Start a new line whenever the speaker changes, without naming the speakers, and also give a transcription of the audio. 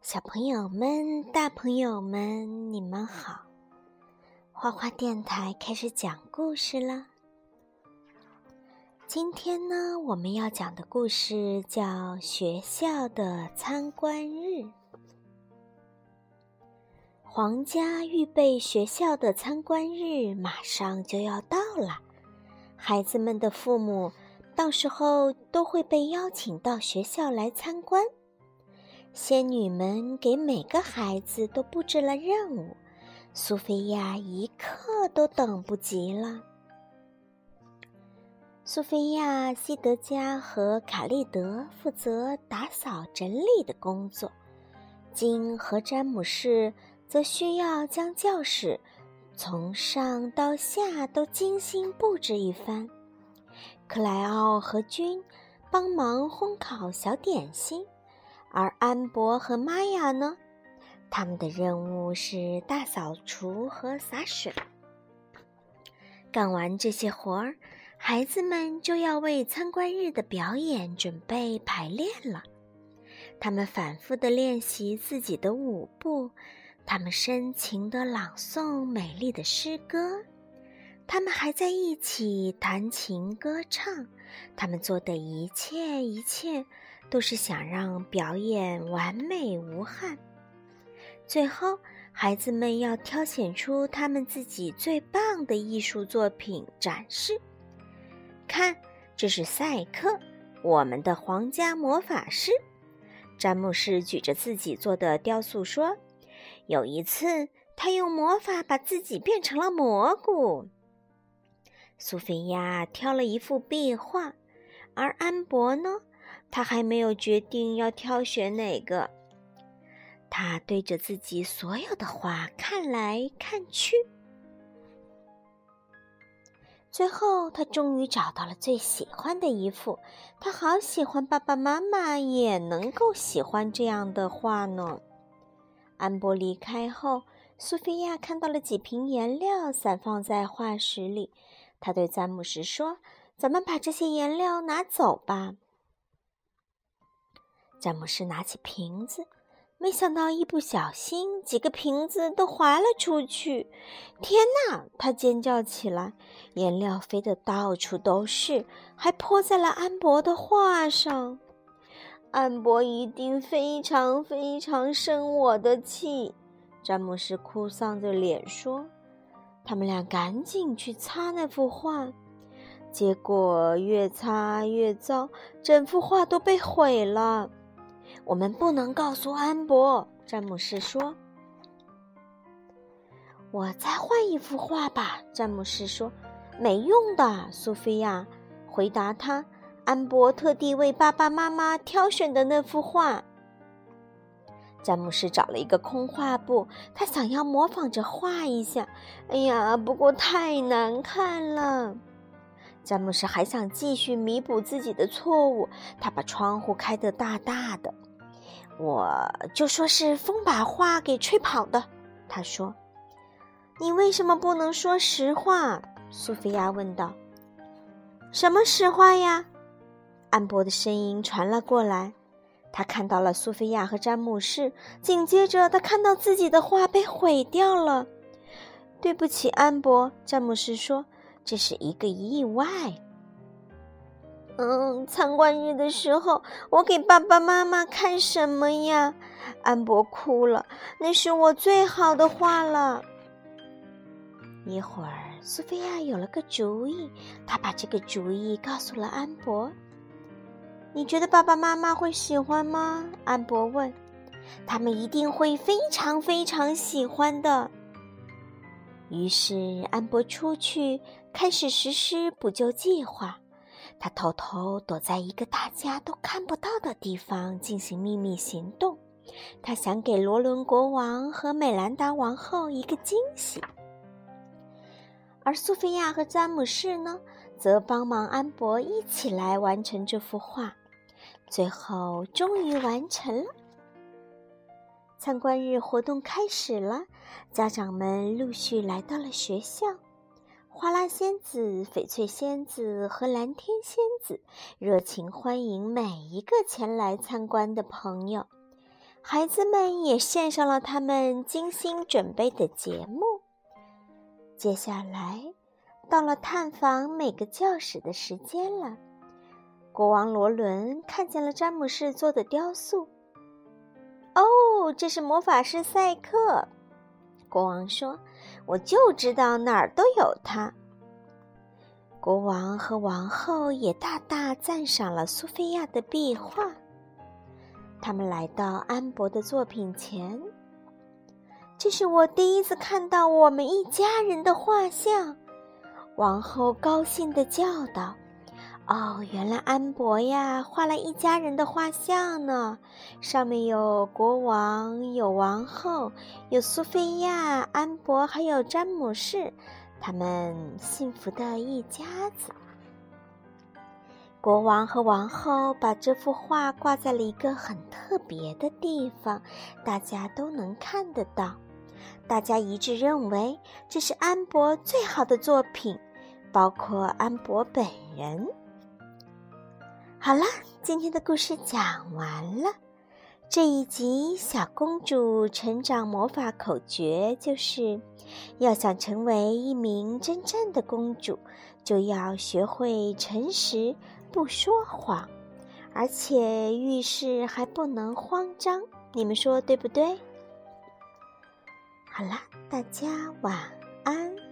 小朋友们、大朋友们，你们好！花花电台开始讲故事了。今天呢，我们要讲的故事叫《学校的参观日》。皇家预备学校的参观日马上就要到了，孩子们的父母到时候都会被邀请到学校来参观。仙女们给每个孩子都布置了任务，苏菲亚一刻都等不及了。苏菲亚、西德加和卡利德负责打扫整理的工作，金和詹姆士则需要将教室从上到下都精心布置一番。克莱奥和君帮忙烘烤小点心。而安博和玛雅呢？他们的任务是大扫除和洒水。干完这些活儿，孩子们就要为参观日的表演准备排练了。他们反复的练习自己的舞步，他们深情的朗诵美丽的诗歌，他们还在一起弹琴歌唱。他们做的一切一切。都是想让表演完美无憾。最后，孩子们要挑选出他们自己最棒的艺术作品展示。看，这是赛克，我们的皇家魔法师。詹姆士举着自己做的雕塑说：“有一次，他用魔法把自己变成了蘑菇。”苏菲亚挑了一幅壁画，而安博呢？他还没有决定要挑选哪个。他对着自己所有的画看来看去，最后他终于找到了最喜欢的一幅。他好喜欢爸爸妈妈也能够喜欢这样的画呢。安博离开后，苏菲亚看到了几瓶颜料散放在画室里。她对詹姆斯说：“咱们把这些颜料拿走吧。”詹姆斯拿起瓶子，没想到一不小心，几个瓶子都滑了出去。天哪！他尖叫起来，颜料飞得到处都是，还泼在了安博的画上。安博一定非常非常生我的气，詹姆斯哭丧着脸说。他们俩赶紧去擦那幅画，结果越擦越糟，整幅画都被毁了。我们不能告诉安博，詹姆斯说。我再换一幅画吧，詹姆斯说。没用的，苏菲亚回答他。安博特地为爸爸妈妈挑选的那幅画。詹姆斯找了一个空画布，他想要模仿着画一下。哎呀，不过太难看了。詹姆斯还想继续弥补自己的错误，他把窗户开得大大的。我就说是风把画给吹跑的，他说：“你为什么不能说实话？”苏菲亚问道。“什么实话呀？”安博的声音传了过来。他看到了苏菲亚和詹姆士，紧接着他看到自己的画被毁掉了。“对不起，安博。”詹姆士说，“这是一个意外。”嗯，参观日的时候，我给爸爸妈妈看什么呀？安博哭了。那是我最好的画了。一会儿，苏菲亚有了个主意，她把这个主意告诉了安博。你觉得爸爸妈妈会喜欢吗？安博问。他们一定会非常非常喜欢的。于是，安博出去开始实施补救计划。他偷偷躲在一个大家都看不到的地方进行秘密行动，他想给罗伦国王和美兰达王后一个惊喜。而苏菲亚和詹姆士呢，则帮忙安博一起来完成这幅画。最后，终于完成了。参观日活动开始了，家长们陆续来到了学校。花拉仙子、翡翠仙子和蓝天仙子热情欢迎每一个前来参观的朋友。孩子们也献上了他们精心准备的节目。接下来，到了探访每个教室的时间了。国王罗伦看见了詹姆士做的雕塑。哦，这是魔法师赛克。国王说：“我就知道哪儿都有他。”国王和王后也大大赞赏了苏菲亚的壁画。他们来到安博的作品前。这是我第一次看到我们一家人的画像。王后高兴地叫道。哦，原来安博呀，画了一家人的画像呢，上面有国王，有王后，有苏菲亚、安博，还有詹姆士，他们幸福的一家子。国王和王后把这幅画挂在了一个很特别的地方，大家都能看得到。大家一致认为这是安博最好的作品，包括安博本人。好了，今天的故事讲完了。这一集小公主成长魔法口诀就是：要想成为一名真正的公主，就要学会诚实，不说谎，而且遇事还不能慌张。你们说对不对？好啦，大家晚安。